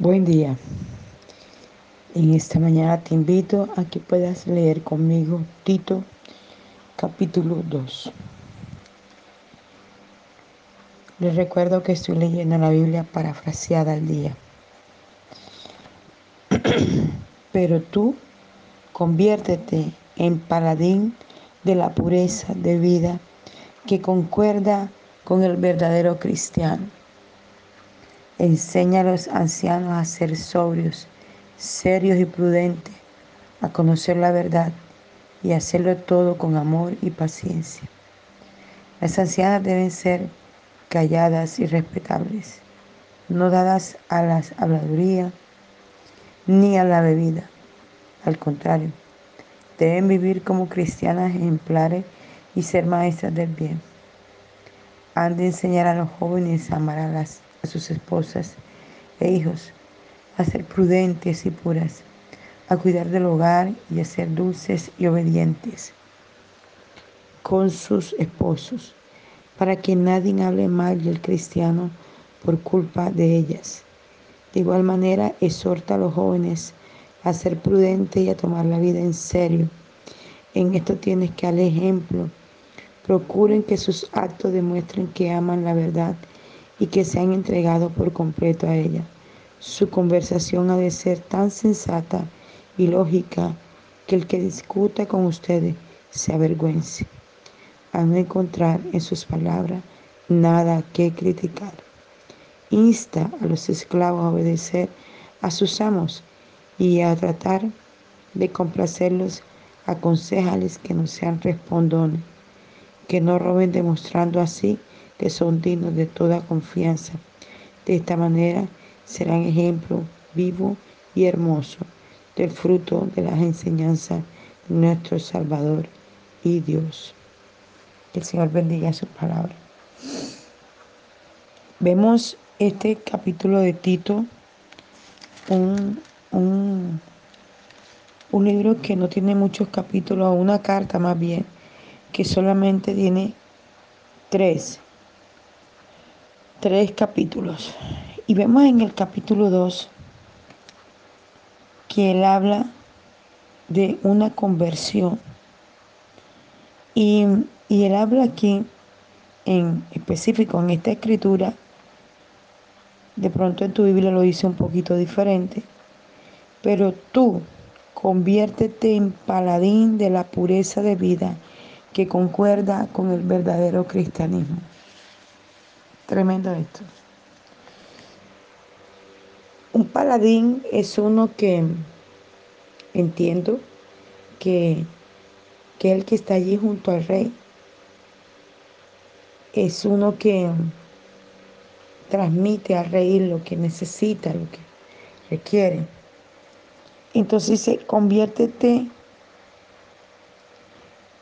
Buen día. En esta mañana te invito a que puedas leer conmigo Tito capítulo 2. Les recuerdo que estoy leyendo la Biblia parafraseada al día. Pero tú conviértete en paladín de la pureza de vida que concuerda con el verdadero cristiano Enseña a los ancianos a ser sobrios, serios y prudentes, a conocer la verdad y hacerlo todo con amor y paciencia. Las ancianas deben ser calladas y respetables, no dadas a las habladurías ni a la bebida. Al contrario, deben vivir como cristianas ejemplares y ser maestras del bien. Han de enseñar a los jóvenes a amar a las a sus esposas e hijos, a ser prudentes y puras, a cuidar del hogar y a ser dulces y obedientes con sus esposos, para que nadie hable mal del cristiano por culpa de ellas. De igual manera, exhorta a los jóvenes a ser prudentes y a tomar la vida en serio. En esto tienes que dar ejemplo. Procuren que sus actos demuestren que aman la verdad y que se han entregado por completo a ella. Su conversación ha de ser tan sensata y lógica que el que discuta con ustedes se avergüence. A no encontrar en sus palabras nada que criticar. Insta a los esclavos a obedecer a sus amos y a tratar de complacerlos. Aconsejales que no sean respondones, que no roben demostrando así que son dignos de toda confianza. De esta manera serán ejemplo vivo y hermoso del fruto de las enseñanzas de nuestro Salvador y Dios. Que el Señor bendiga su palabra. Vemos este capítulo de Tito, un, un, un libro que no tiene muchos capítulos, una carta más bien, que solamente tiene tres tres capítulos. Y vemos en el capítulo 2 que él habla de una conversión. Y, y él habla aquí en específico en esta escritura, de pronto en tu Biblia lo dice un poquito diferente, pero tú conviértete en paladín de la pureza de vida que concuerda con el verdadero cristianismo. Tremendo esto. Un paladín es uno que entiendo que, que el que está allí junto al rey es uno que transmite al rey lo que necesita, lo que requiere. Entonces se conviértete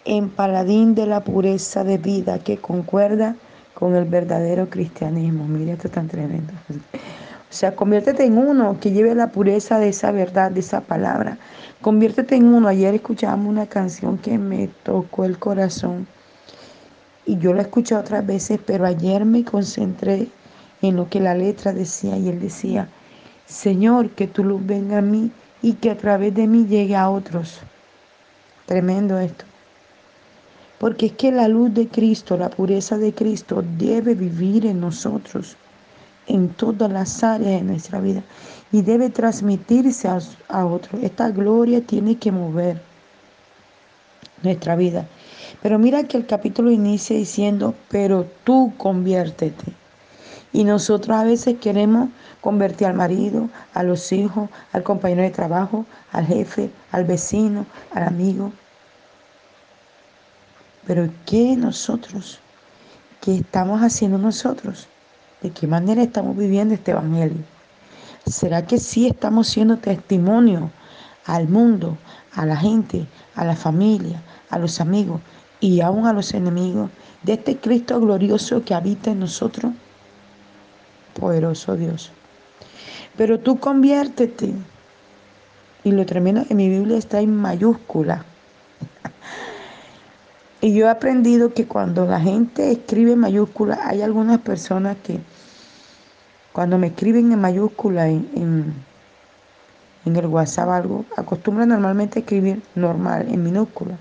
en paladín de la pureza de vida que concuerda con el verdadero cristianismo. Mira, esto es tan tremendo. O sea, conviértete en uno que lleve la pureza de esa verdad, de esa palabra. Conviértete en uno. Ayer escuchábamos una canción que me tocó el corazón. Y yo la escuché otras veces, pero ayer me concentré en lo que la letra decía. Y él decía, Señor, que tu luz venga a mí y que a través de mí llegue a otros. Tremendo esto. Porque es que la luz de Cristo, la pureza de Cristo debe vivir en nosotros, en todas las áreas de nuestra vida. Y debe transmitirse a, otros. Esta gloria tiene que mover nuestra vida. Pero mira que el capítulo inicia diciendo, pero tú conviértete. Y nosotros a veces queremos convertir al marido, a los hijos, al compañero de trabajo, al jefe, al vecino, al amigo. Pero ¿qué nosotros? ¿Qué estamos haciendo nosotros? ¿De qué manera estamos viviendo este Evangelio? ¿Será que sí estamos siendo testimonio al mundo, a la gente, a la familia, a los amigos y aún a los enemigos de este Cristo glorioso que habita en nosotros? Poderoso Dios. Pero tú conviértete. Y lo tremendo en mi Biblia está en mayúscula. Y yo he aprendido que cuando la gente escribe mayúsculas, hay algunas personas que Cuando me escriben en mayúscula en, en, el WhatsApp algo, acostumbran normalmente a escribir normal, en minúscula.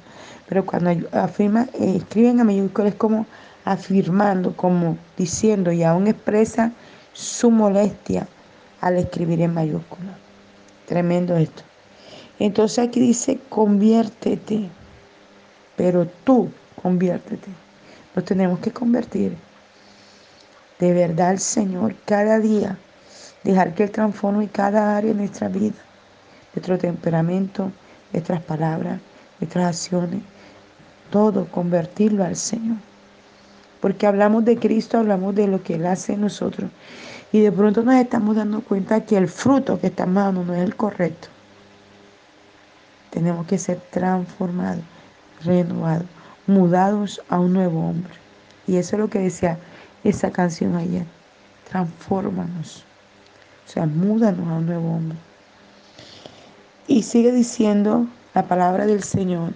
Pero cuando afirma, eh, escriben en mayúscula es como afirmando, como diciendo y aún expresa su molestia al escribir en mayúscula. Tremendo esto. Entonces aquí dice, conviértete, pero tú conviértete. Nos tenemos que convertir de verdad al Señor cada día, dejar que Él transforme cada área de nuestra vida, nuestro temperamento, nuestras palabras, nuestras acciones, todo convertirlo al Señor. Porque hablamos de Cristo, hablamos de lo que Él hace en nosotros. Y de pronto nos estamos dando cuenta que el fruto que está dando no es el correcto. Tenemos que ser transformados, renovados, mudados a un nuevo hombre. Y eso es lo que decía esa canción ayer. Transfórmanos. O sea, múdanos a un nuevo hombre. Y sigue diciendo la palabra del Señor.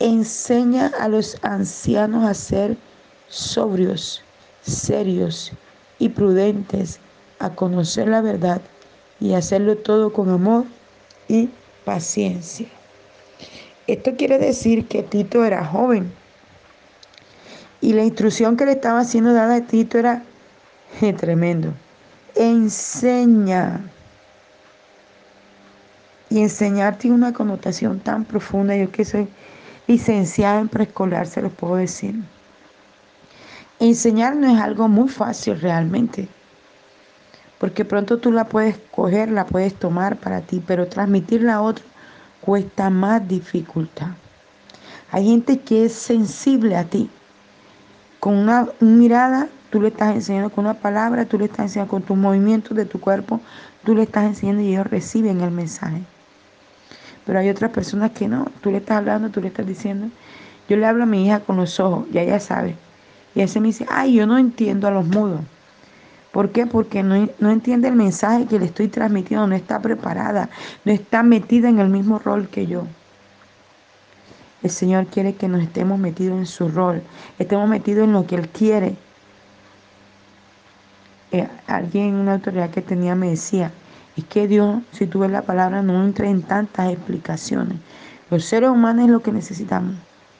Enseña a los ancianos a ser sobrios, serios y prudentes, a conocer la verdad y hacerlo todo con amor y paciencia. Esto quiere decir que Tito era joven y la instrucción que le estaba siendo dada a Tito era tremendo. Enseña. Y enseñar tiene una connotación tan profunda. Yo que soy licenciada en preescolar, se lo puedo decir. Enseñar no es algo muy fácil realmente. Porque pronto tú la puedes coger, la puedes tomar para ti, pero transmitirla a otro cuesta más dificultad. Hay gente que es sensible a ti con una mirada, tú le estás enseñando con una palabra, tú le estás enseñando con tus movimientos de tu cuerpo, tú le estás enseñando y ellos reciben el mensaje. Pero hay otras personas que no, tú le estás hablando, tú le estás diciendo. Yo le hablo a mi hija con los ojos, ya ella sabe. Y ella se me dice, ay, yo no entiendo a los mudos. ¿Por qué? Porque no, no, entiende el mensaje que le estoy transmitiendo, no está preparada, no está metida en el mismo rol que yo. El Señor quiere que nos estemos metidos en su rol, estemos metidos en lo que Él quiere. Eh, alguien, una autoridad que tenía, me decía, es que Dios, si tú ves la palabra, no entra en tantas explicaciones. Los seres humanos es lo que necesitamos,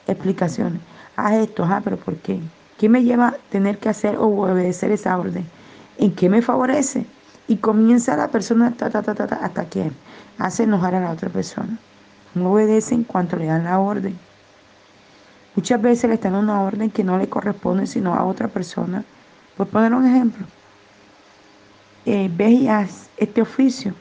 explicaciones. Haz esto, ah, pero ¿por qué? ¿Qué me lleva a tener que hacer o obedecer esa orden? ¿En qué me favorece? Y comienza la persona hasta que hace enojar a la otra persona no obedece en cuanto le dan la orden. Muchas veces le están una orden que no le corresponde sino a otra persona. Por poner un ejemplo, eh, ves y haz este oficio.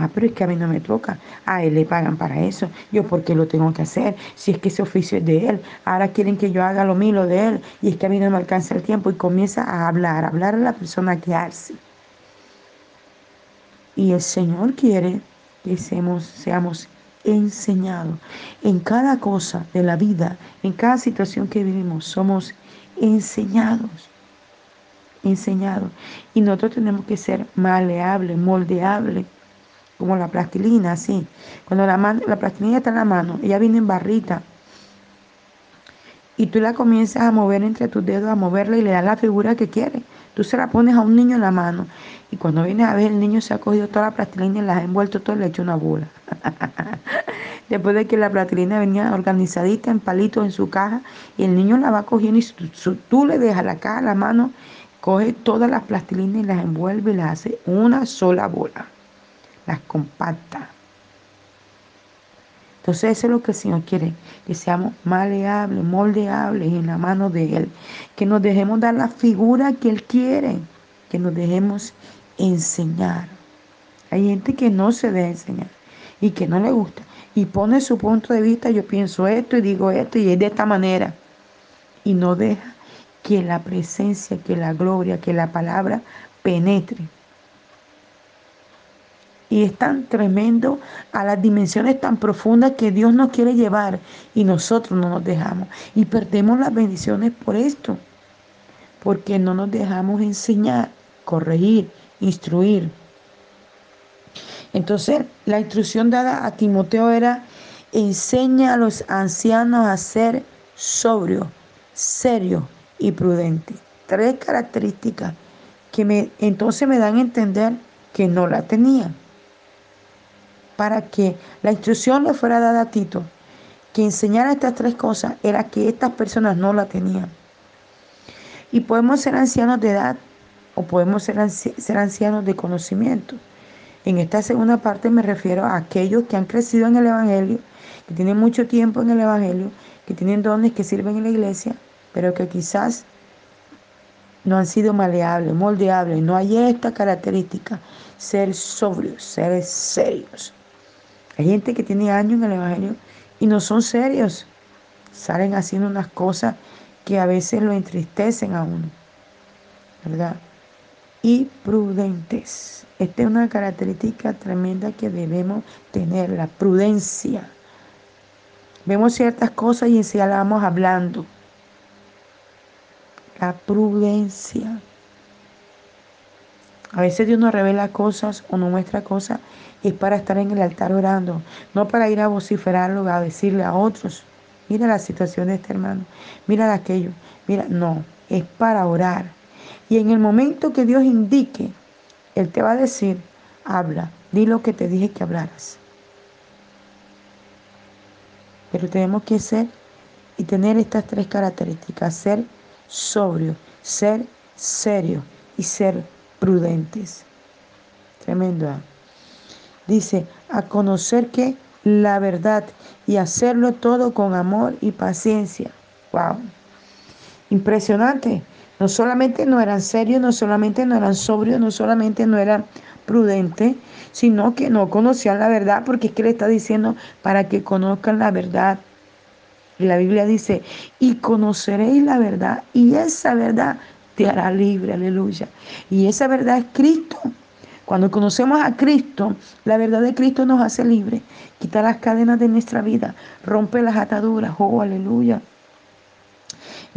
Ah, pero es que a mí no me toca. A él le pagan para eso. Yo, ¿por qué lo tengo que hacer? Si es que ese oficio es de él. Ahora quieren que yo haga lo mío, de él. Y es que a mí no me alcanza el tiempo. Y comienza a hablar, a hablar a la persona que hace. Y el Señor quiere que seamos, seamos enseñado. En cada cosa de la vida, en cada situación que vivimos, somos enseñados. Enseñados. Y nosotros tenemos que ser maleables, moldeables, como la plastilina, así. Cuando la, la plastilina está en la mano, ella viene en barrita. Y tú la comienzas a mover entre tus dedos, a moverla y le das la figura que quieres. Tú se la pones a un niño en la mano y cuando vienes a ver el niño se ha cogido toda la plastilina y la ha envuelto todo y le ha hecho una bola. Después de que la plastilina venía organizadita en palitos en su caja y el niño la va cogiendo y tú, le dejas la caja, la mano, coge todas las plastilinas y las envuelve y las hace una sola bola. Las compacta. Entonces eso es lo que el Señor quiere, que seamos maleables, moldeables en la mano de Él, que nos dejemos dar la figura que Él quiere, que nos dejemos enseñar. Hay gente que no se deja enseñar y que no le gusta y pone su punto de vista, yo pienso esto y digo esto y es de esta manera y no deja que la presencia, que la gloria, que la palabra penetre y es tan tremendo a las dimensiones tan profundas que Dios nos quiere llevar y nosotros no nos dejamos. Y perdemos las bendiciones por esto, porque no nos dejamos enseñar, corregir, instruir. Entonces, la instrucción dada a Timoteo era, enseña a los ancianos a ser sobrio, serio y prudente. Tres características que me, entonces me dan a entender que no la tenía. Para que la instrucción le fuera dada a Tito, que enseñara estas tres cosas, era que estas personas no la tenían. Y podemos ser ancianos de edad o podemos ser, ancianos de conocimiento. En esta segunda parte me refiero a aquellos que han crecido en el Evangelio, que tienen mucho tiempo en el Evangelio, que tienen dones que sirven en la iglesia, pero que quizás no han sido maleables, moldeables. No hay esta característica, ser sobrios, ser serios. Hay gente que tiene años en el Evangelio y no son serios. Salen haciendo unas cosas que a veces lo entristecen a uno. ¿Verdad? Y prudentes. Esta es una característica tremenda que debemos tener, la prudencia. Vemos ciertas cosas y vamos hablando la prudencia. A veces Dios nos revela cosas o nos muestra cosas es para estar en el altar orando, no para ir a vociferarlo, a decirle a otros, mira la situación de este hermano, mira aquello, mira, no, es para orar. Y en el momento que Dios indique, Él te va a decir, habla, di lo que te dije que hablaras. Pero tenemos que ser y tener estas tres características, ser sobrio, ser serio y ser prudentes. Tremendo. ¿ah? Dice, a conocer que la verdad y hacerlo todo con amor y paciencia. Wow. Impresionante. No solamente no eran serios, no solamente no eran sobrios, no solamente no eran prudentes, sino que no conocían la verdad, porque es que le está diciendo para que conozcan la verdad. La Biblia dice, y conoceréis la verdad, y esa verdad te hará libre, aleluya. Y esa verdad es Cristo. Cuando conocemos a Cristo, la verdad de Cristo nos hace libre, quita las cadenas de nuestra vida, rompe las ataduras, oh, aleluya.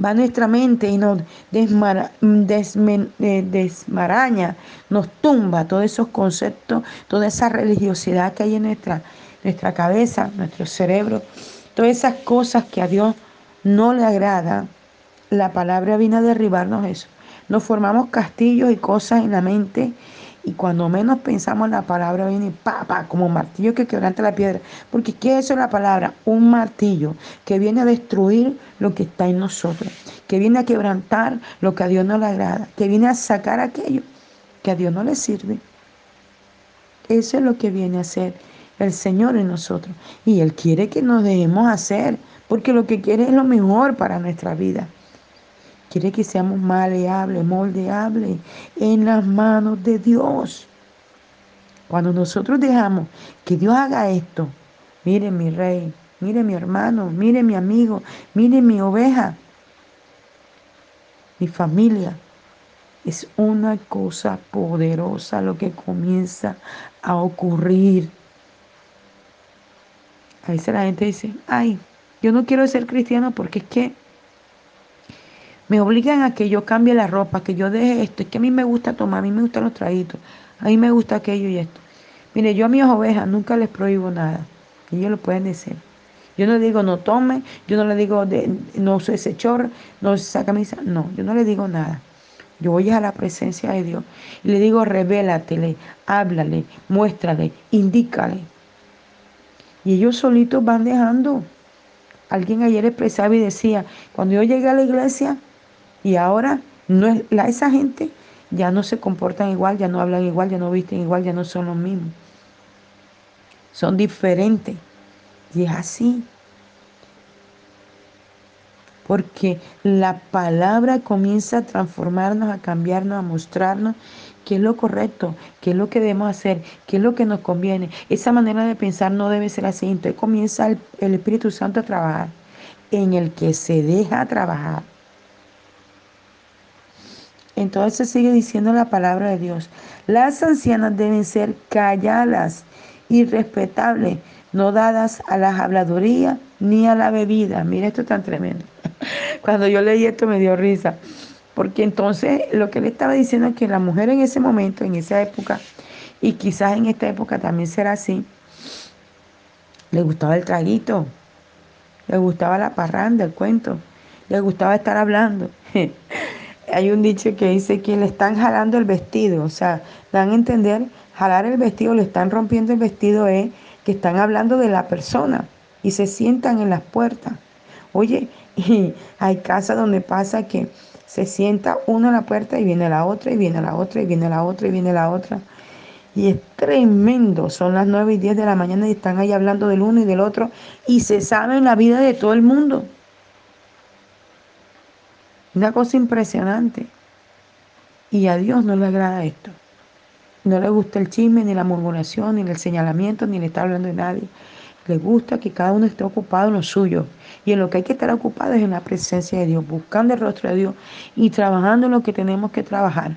Va nuestra mente y nos eh, desmaraña, nos tumba todos esos conceptos, toda esa religiosidad que hay en nuestra, nuestra cabeza, nuestro cerebro Todas esas cosas que a Dios no le agrada, la palabra viene a derribarnos eso. Nos formamos castillos y cosas en la mente y cuando menos pensamos la palabra viene pa, pa, como martillo que quebranta la piedra. Porque ¿qué es eso la palabra? Un martillo que viene a destruir lo que está en nosotros, que viene a quebrantar lo que a Dios no le agrada, que viene a sacar aquello que a Dios no le sirve. Eso es lo que viene a hacer el Señor en nosotros. Y Él quiere que nos dejemos hacer, porque lo que quiere es lo mejor para nuestra vida. Quiere que seamos maleables, moldeables en las manos de Dios. Cuando nosotros dejamos que Dios haga esto, mire mi rey, mire mi hermano, mire mi amigo, mire mi oveja, mi familia, es una cosa poderosa lo que comienza a ocurrir. A veces la gente dice, ay, yo no quiero ser cristiano porque es que me obligan a que yo cambie la ropa, que yo deje esto, es que a mí me gusta tomar, a mí me gustan los traguitos, a mí me gusta aquello y esto. Mire, yo a mis ovejas nunca les prohíbo nada, ellos lo pueden decir. Yo no digo no tome, yo no le digo de, no use ese chorro, no use esa camisa, no, yo no le digo nada. Yo voy a la presencia de Dios y le digo revélatele, háblale, muéstrale, indícale. Y ellos solitos van dejando. Alguien ayer expresaba y decía, cuando yo llegué a la iglesia y ahora no es, la, esa gente ya no se comportan igual, ya no hablan igual, ya no visten igual, ya no son los mismos. Son diferentes. Y es así. Porque la palabra comienza a transformarnos, a cambiarnos, a mostrarnos qué es lo correcto, qué es lo que debemos hacer, qué es lo que nos conviene. Esa manera de pensar no debe ser así. Entonces comienza el, Espíritu Santo a trabajar en el que se deja trabajar. Entonces sigue diciendo la palabra de Dios. Las ancianas deben ser calladas y respetables, no dadas a las habladurías ni a la bebida. Mira esto tan tremendo. Cuando yo leí esto me dio risa. Porque entonces lo que le estaba diciendo es que la mujer en ese momento, en esa época, y quizás en esta época también será así, le gustaba el traguito, le gustaba la parranda, el cuento, le gustaba estar hablando. hay un dicho que dice que le están jalando el vestido, o sea, dan a entender, jalar el vestido, le están rompiendo el vestido es que están hablando de la persona y se sientan en las puertas. Oye, y hay casas donde pasa que se sienta uno en la puerta y viene la otra y viene la otra y viene la otra y viene la otra. Y es tremendo, son las 9 y 10 de la mañana y están ahí hablando del uno y del otro y se sabe en la vida de todo el mundo. Una cosa impresionante. Y a Dios no le agrada esto. No le gusta el chisme, ni la murmuración, ni el señalamiento, ni le está hablando de nadie. Le gusta que cada uno esté ocupado en lo suyo. Y en lo que hay que estar ocupado es en la presencia de Dios, buscando el rostro de Dios y trabajando en lo que tenemos que trabajar.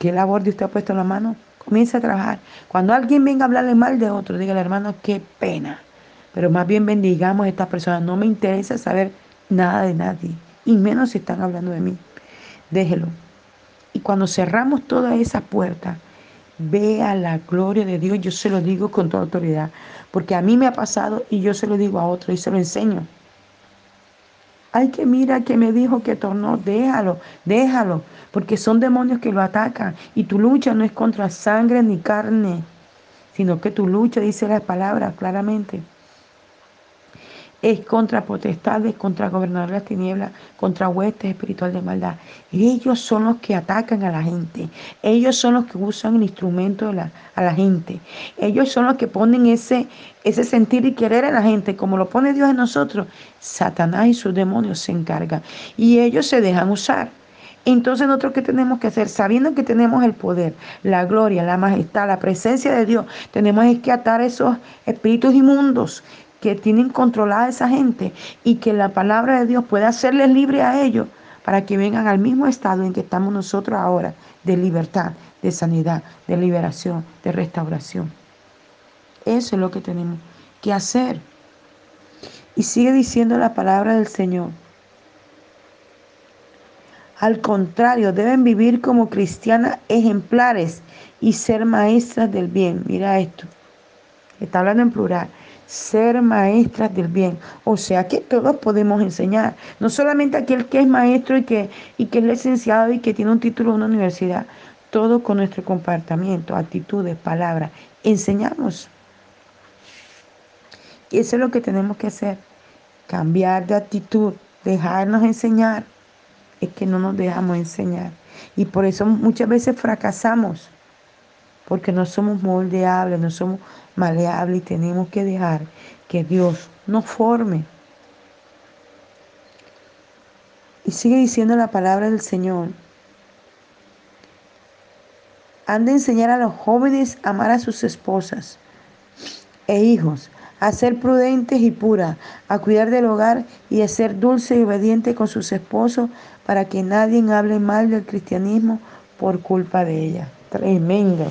¿Qué labor de usted ha puesto en la mano? Comienza a trabajar. Cuando alguien venga a hablarle mal de otro, dígale, hermano, qué pena. Pero más bien bendigamos a estas personas. No me interesa saber nada de nadie y menos si están hablando de mí. Déjelo. Y cuando cerramos toda esa puerta, vea la gloria de Dios. Yo se lo digo con toda autoridad, porque a mí me ha pasado y yo se lo digo a otro y se lo enseño. Ay, que mira que me dijo que tornó, déjalo, déjalo, porque son demonios que lo atacan y tu lucha no es contra sangre ni carne, sino que tu lucha, dice la palabra claramente, es contra potestades, contra gobernadores de las tinieblas, contra huestes espirituales de maldad. Ellos son los que atacan a la gente. Ellos son los que usan el instrumento a la gente. Ellos son los que ponen ese, ese sentir y querer a la gente. Como lo pone Dios en nosotros, Satanás y sus demonios se encargan. Y ellos se dejan usar. Entonces nosotros qué tenemos que hacer, sabiendo que tenemos el poder, la gloria, la majestad, la presencia de Dios, tenemos que atar esos espíritus inmundos que tienen controlada a esa gente y que la palabra de Dios pueda hacerles libre a ellos para que vengan al mismo estado en que estamos nosotros ahora, de libertad, de sanidad, de liberación, de restauración. Eso es lo que tenemos que hacer. Y sigue diciendo la palabra del Señor. Al contrario, deben vivir como cristianas ejemplares y ser maestras del bien. Mira esto. Está hablando en plural ser maestras del bien. O sea que todos podemos enseñar, no solamente aquel que es maestro y que, y que es licenciado y que tiene un título de una universidad, todo con nuestro comportamiento, actitudes, palabras, enseñamos. Y eso es lo que tenemos que hacer, cambiar de actitud, dejarnos enseñar. Es que no nos dejamos enseñar. Y por eso muchas veces fracasamos porque no somos moldeables, no somos maleables y tenemos que dejar que Dios nos forme. Y sigue diciendo la palabra del Señor. Han de enseñar a los jóvenes a amar a sus esposas e hijos, a ser prudentes y puras, a cuidar del hogar y a ser dulce y obediente con sus esposos para que nadie hable mal del cristianismo por culpa de ella. Tremendo.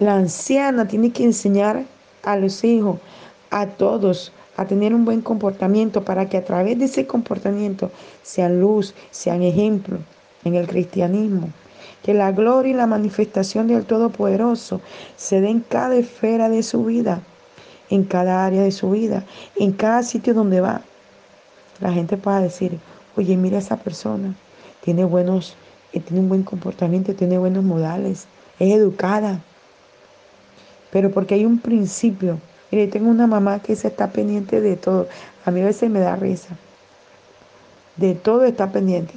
La anciana tiene que enseñar a los hijos, a todos, a tener un buen comportamiento para que a través de ese comportamiento sean luz, sean ejemplo en el cristianismo. Que la gloria y la manifestación del Todopoderoso se den en cada esfera de su vida, en cada área de su vida, en cada sitio donde va. La gente pueda decir, oye, mira esa persona, tiene buenos, eh, tiene un buen comportamiento, tiene buenos modales, es educada, pero porque hay un principio. Mire, tengo una mamá que se está pendiente de todo. A mí a veces me da risa. De todo está pendiente.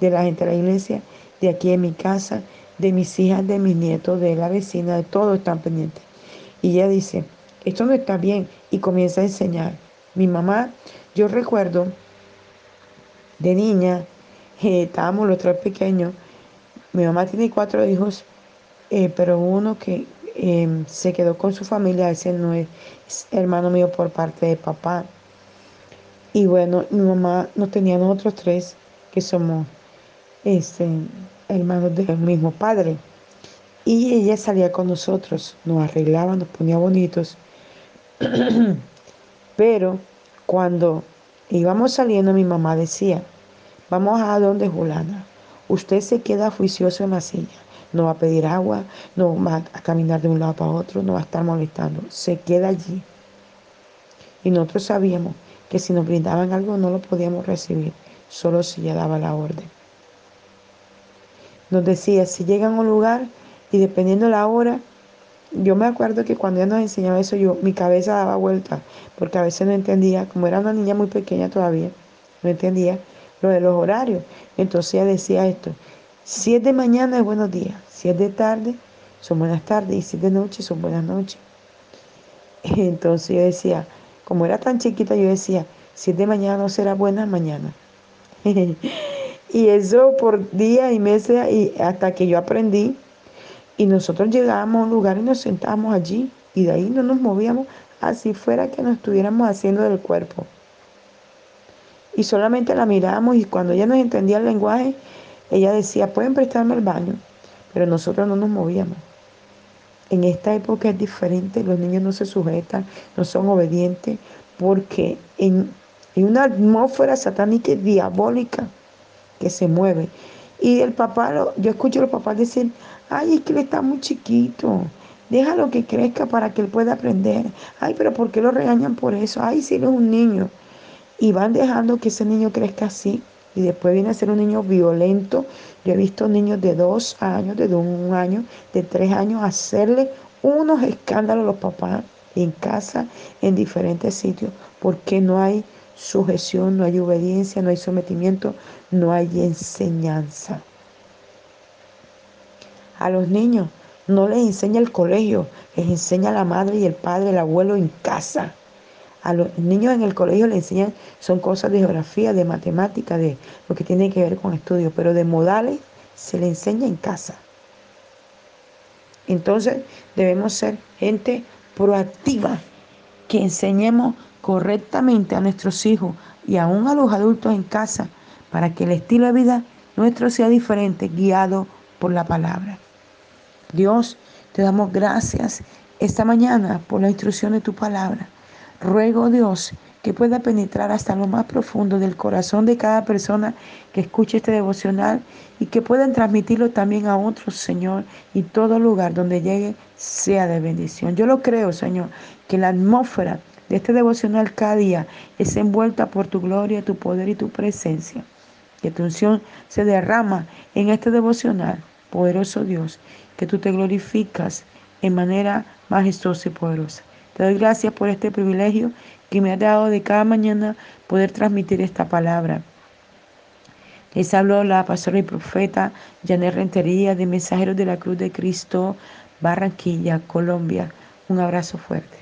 De la gente de la iglesia, de aquí en mi casa, de mis hijas, de mis nietos, de la vecina, de todo están pendientes. Y ella dice, esto no está bien. Y comienza a enseñar. Mi mamá, yo recuerdo de niña, eh, estábamos los tres pequeños. Mi mamá tiene cuatro hijos, eh, pero uno que Em, se quedó con su familia, ese no es, hermano mío por parte de papá. Y bueno, mi mamá nos tenía nosotros tres, que somos este, hermanos del mismo padre. Y ella salía con nosotros, nos arreglaba, nos ponía bonitos. Pero cuando íbamos saliendo, mi mamá decía, vamos a donde Julana, usted se queda juicioso en la silla no va a pedir agua, no va a caminar de un lado para otro, no va a estar molestando, se queda allí. Y nosotros sabíamos que si nos brindaban algo no lo podíamos recibir, solo si ella daba la orden. Nos decía, si llegan a un lugar y dependiendo la hora, yo me acuerdo que cuando ella nos enseñaba eso, yo mi cabeza daba vuelta, porque a veces no entendía, como era una niña muy pequeña todavía, no entendía lo de los horarios. Entonces ella decía esto, si es de mañana es buenos días, si es de tarde son buenas tardes y si es de noche son buenas noches. Entonces yo decía, como era tan chiquita, yo decía, si es de mañana no será buena mañana. y eso por días y meses y hasta que yo aprendí y nosotros llegábamos a un lugar y nos sentábamos allí y de ahí no nos movíamos así fuera que nos estuviéramos haciendo del cuerpo. Y solamente la mirábamos y cuando ella nos entendía el lenguaje, ella decía, pueden prestarme el baño, pero nosotros no nos movíamos. En esta época es diferente, los niños no se sujetan, no son obedientes, porque en, en una atmósfera satánica y diabólica que se mueve. Y el papá, yo escucho a los papás decir, ay, es que él está muy chiquito, déjalo que crezca para que él pueda aprender. Ay, pero ¿por qué lo regañan por eso? Ay, si él es un niño. Y van dejando que ese niño crezca así. Y después viene a ser un niño violento. Yo he visto niños de dos años, de un año, de tres años, hacerle unos escándalos a los papás en casa, en diferentes sitios, porque no hay sujeción, no hay obediencia, no hay sometimiento, no hay enseñanza. A los niños no les enseña el colegio, les enseña la madre y el padre, el abuelo en casa. A los niños en el colegio les enseñan, son cosas de geografía, de matemática, de lo que tiene que ver con estudios, pero de modales se les enseña en casa. Entonces debemos ser gente proactiva, que enseñemos correctamente a nuestros hijos y aún a los adultos en casa para que el estilo de vida nuestro sea diferente, guiado por la palabra. Dios, te damos gracias esta mañana por la instrucción de tu palabra. Ruego Dios que pueda penetrar hasta lo más profundo del corazón de cada persona que escuche este devocional y que puedan transmitirlo también a otros, Señor, y todo lugar donde llegue sea de bendición. Yo lo creo, Señor, que la atmósfera de este devocional cada día es envuelta por tu gloria, tu poder y tu presencia. Que tu unción se derrama en este devocional, poderoso Dios, que tú te glorificas en manera majestuosa y poderosa. Te doy gracias por este privilegio que me ha dado de cada mañana poder transmitir esta palabra. Les habló la pastora y profeta Janet Rentería de Mensajeros de la Cruz de Cristo, Barranquilla, Colombia. Un abrazo fuerte.